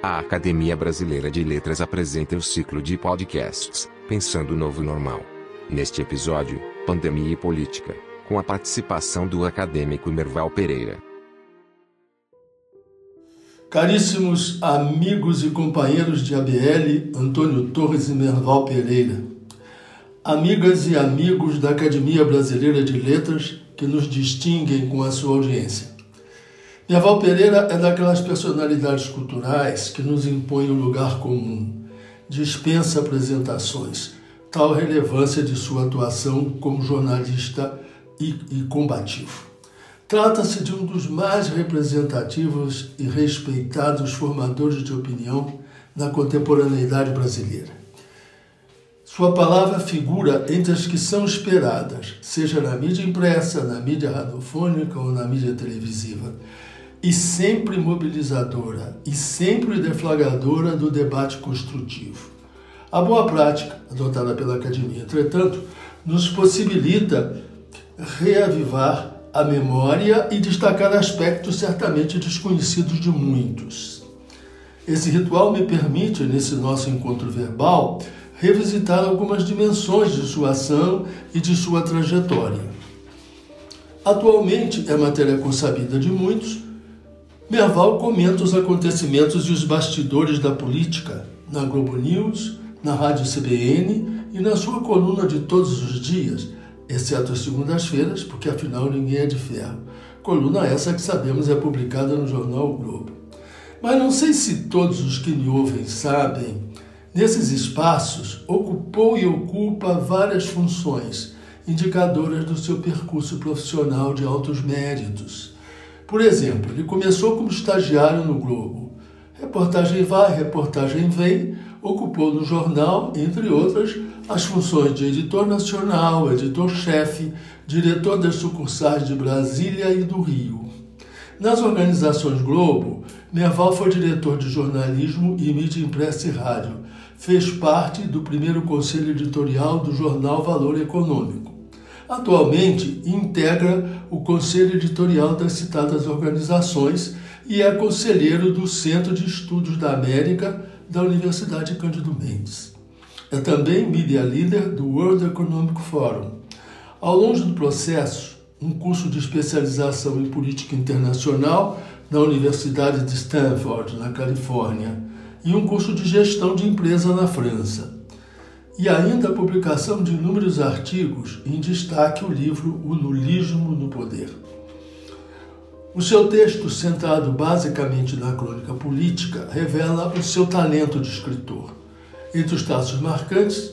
A Academia Brasileira de Letras apresenta o ciclo de podcasts Pensando o Novo Normal. Neste episódio, Pandemia e Política, com a participação do acadêmico Merval Pereira. Caríssimos amigos e companheiros de ABL, Antônio Torres e Merval Pereira. Amigas e amigos da Academia Brasileira de Letras que nos distinguem com a sua audiência. Merval Pereira é daquelas personalidades culturais que nos impõem o um lugar comum, dispensa apresentações, tal relevância de sua atuação como jornalista e, e combativo. Trata-se de um dos mais representativos e respeitados formadores de opinião na contemporaneidade brasileira. Sua palavra figura entre as que são esperadas, seja na mídia impressa, na mídia radiofônica ou na mídia televisiva, e sempre mobilizadora e sempre deflagradora do debate construtivo. A boa prática, adotada pela academia, entretanto, nos possibilita reavivar a memória e destacar aspectos certamente desconhecidos de muitos. Esse ritual me permite, nesse nosso encontro verbal, revisitar algumas dimensões de sua ação e de sua trajetória. Atualmente, é matéria consabida de muitos, Merval comenta os acontecimentos e os bastidores da política na Globo News, na Rádio CBN e na sua coluna de todos os dias, exceto as segundas-feiras, porque afinal ninguém é de ferro. Coluna essa que sabemos é publicada no jornal o Globo. Mas não sei se todos os que me ouvem sabem, nesses espaços ocupou e ocupa várias funções indicadoras do seu percurso profissional de altos méritos por exemplo, ele começou como estagiário no Globo. Reportagem vai, reportagem vem, ocupou no jornal, entre outras, as funções de editor nacional, editor-chefe, diretor das sucursais de Brasília e do Rio. Nas organizações Globo, Merval foi diretor de jornalismo e mídia impressa e rádio. Fez parte do primeiro conselho editorial do jornal Valor Econômico. Atualmente integra o conselho editorial das citadas organizações e é conselheiro do Centro de Estudos da América da Universidade Cândido Mendes. É também media leader do World Economic Forum. Ao longo do processo, um curso de especialização em política internacional na Universidade de Stanford, na Califórnia, e um curso de gestão de empresa na França e ainda a publicação de inúmeros artigos, em destaque o livro O Lulismo no Poder. O seu texto, centrado basicamente na crônica política, revela o seu talento de escritor. Entre os traços marcantes,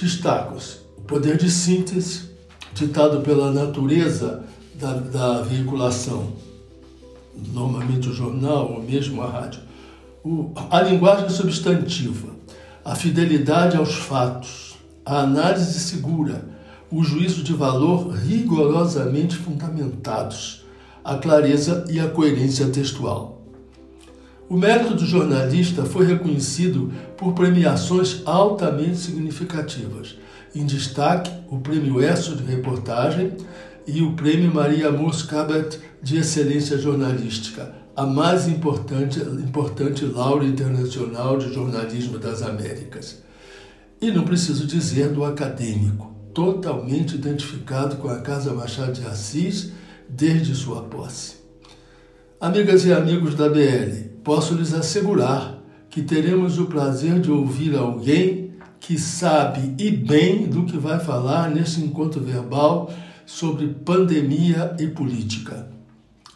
destacam-se o poder de síntese, ditado pela natureza da, da veiculação, normalmente o jornal ou mesmo a rádio, o, a linguagem substantiva, a fidelidade aos fatos, a análise segura, o juízo de valor rigorosamente fundamentados, a clareza e a coerência textual. O mérito do jornalista foi reconhecido por premiações altamente significativas. Em destaque, o Prêmio ESSO de Reportagem e o Prêmio Maria Moscabet de Excelência Jornalística, a mais importante, importante laura internacional de jornalismo das Américas. E não preciso dizer do acadêmico, totalmente identificado com a Casa Machado de Assis desde sua posse. Amigas e amigos da BL, posso lhes assegurar que teremos o prazer de ouvir alguém que sabe e bem do que vai falar nesse encontro verbal sobre pandemia e política.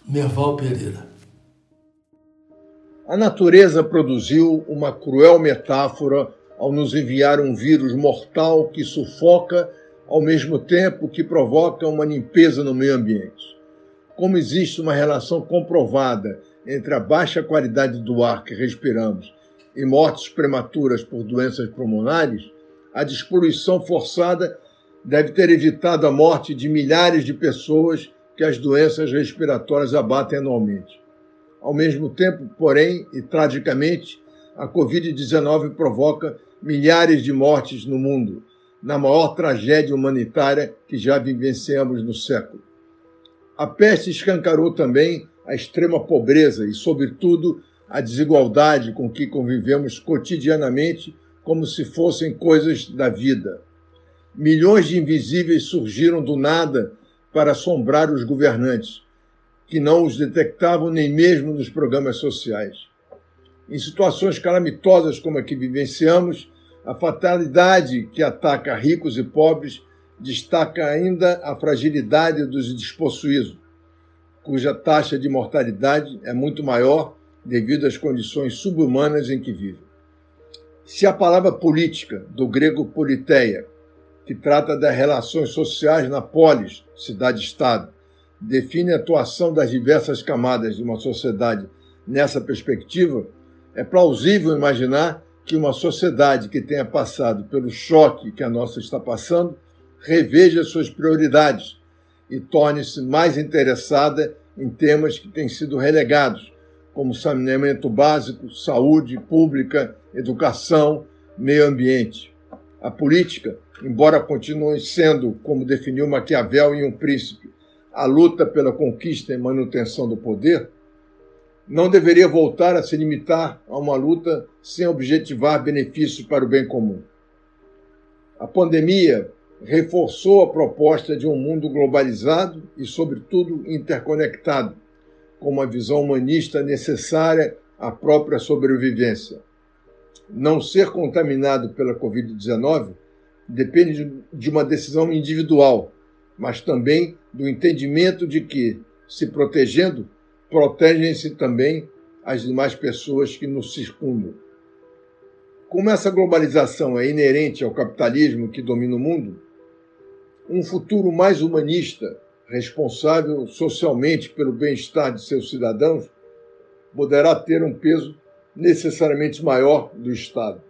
Merval Pereira. A natureza produziu uma cruel metáfora ao nos enviar um vírus mortal que sufoca ao mesmo tempo que provoca uma limpeza no meio ambiente. Como existe uma relação comprovada entre a baixa qualidade do ar que respiramos e mortes prematuras por doenças pulmonares, a despoluição forçada deve ter evitado a morte de milhares de pessoas que as doenças respiratórias abatem anualmente. Ao mesmo tempo, porém, e tragicamente, a Covid-19 provoca milhares de mortes no mundo, na maior tragédia humanitária que já vivenciamos no século. A peste escancarou também a extrema pobreza e, sobretudo, a desigualdade com que convivemos cotidianamente como se fossem coisas da vida. Milhões de invisíveis surgiram do nada para assombrar os governantes, que não os detectavam nem mesmo nos programas sociais. Em situações calamitosas como a que vivenciamos, a fatalidade que ataca ricos e pobres destaca ainda a fragilidade dos despossuídos, cuja taxa de mortalidade é muito maior devido às condições subhumanas em que vivem. Se a palavra política, do grego politeia, que trata das relações sociais na polis, cidade-estado, define a atuação das diversas camadas de uma sociedade nessa perspectiva, é plausível imaginar que uma sociedade que tenha passado pelo choque que a nossa está passando reveja suas prioridades e torne-se mais interessada em temas que têm sido relegados, como saneamento básico, saúde pública, educação, meio ambiente. A política, embora continue sendo, como definiu Maquiavel em Um Príncipe, a luta pela conquista e manutenção do poder, não deveria voltar a se limitar a uma luta sem objetivar benefícios para o bem comum. A pandemia reforçou a proposta de um mundo globalizado e, sobretudo, interconectado, com uma visão humanista necessária à própria sobrevivência. Não ser contaminado pela Covid-19 depende de uma decisão individual, mas também do entendimento de que, se protegendo, protegem-se também as demais pessoas que nos circundam. Como essa globalização é inerente ao capitalismo que domina o mundo, um futuro mais humanista, responsável socialmente pelo bem-estar de seus cidadãos, poderá ter um peso necessariamente maior do Estado.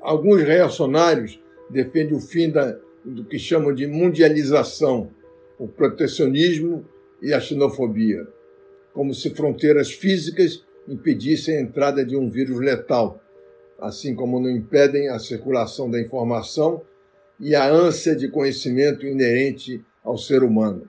Alguns reacionários defendem o fim da, do que chamam de mundialização, o protecionismo e a xenofobia, como se fronteiras físicas impedissem a entrada de um vírus letal, assim como não impedem a circulação da informação e a ânsia de conhecimento inerente ao ser humano.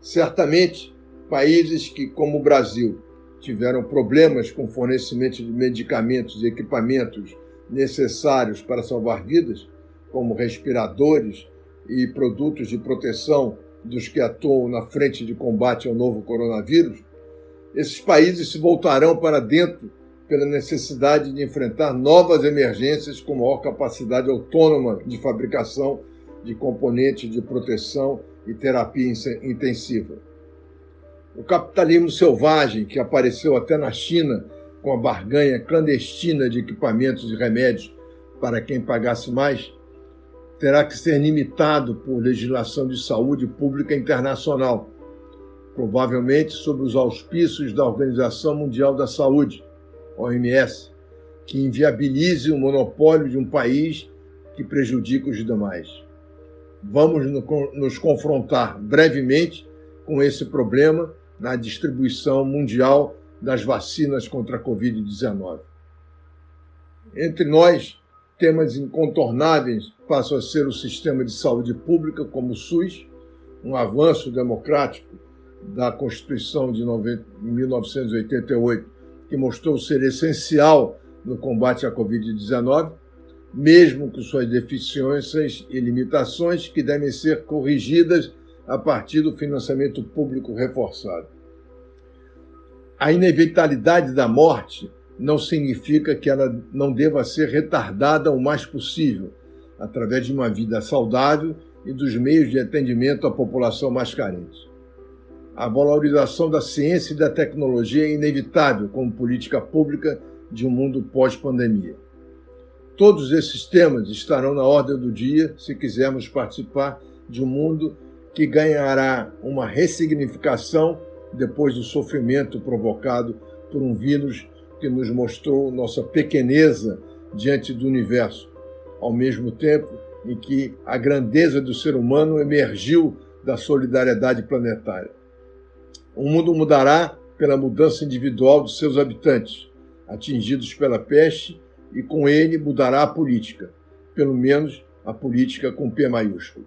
Certamente, países que, como o Brasil, tiveram problemas com fornecimento de medicamentos e equipamentos necessários para salvar vidas, como respiradores e produtos de proteção dos que atuam na frente de combate ao novo coronavírus, esses países se voltarão para dentro pela necessidade de enfrentar novas emergências com maior capacidade autônoma de fabricação de componentes de proteção e terapia intensiva. O capitalismo selvagem, que apareceu até na China com a barganha clandestina de equipamentos e remédios para quem pagasse mais, terá que ser limitado por legislação de saúde pública internacional, provavelmente sob os auspícios da Organização Mundial da Saúde, OMS, que inviabilize o monopólio de um país que prejudica os demais. Vamos nos confrontar brevemente com esse problema na distribuição mundial das vacinas contra a Covid-19. Entre nós, temas incontornáveis passam a ser o sistema de saúde pública, como o SUS, um avanço democrático da Constituição de 1988, que mostrou ser essencial no combate à Covid-19, mesmo com suas deficiências e limitações que devem ser corrigidas a partir do financiamento público reforçado. A inevitabilidade da morte não significa que ela não deva ser retardada o mais possível, através de uma vida saudável e dos meios de atendimento à população mais carente. A valorização da ciência e da tecnologia é inevitável como política pública de um mundo pós-pandemia. Todos esses temas estarão na ordem do dia se quisermos participar de um mundo que ganhará uma ressignificação depois do sofrimento provocado por um vírus que nos mostrou nossa pequeneza diante do universo, ao mesmo tempo em que a grandeza do ser humano emergiu da solidariedade planetária. O mundo mudará pela mudança individual de seus habitantes, atingidos pela peste, e com ele mudará a política, pelo menos a política com P maiúsculo.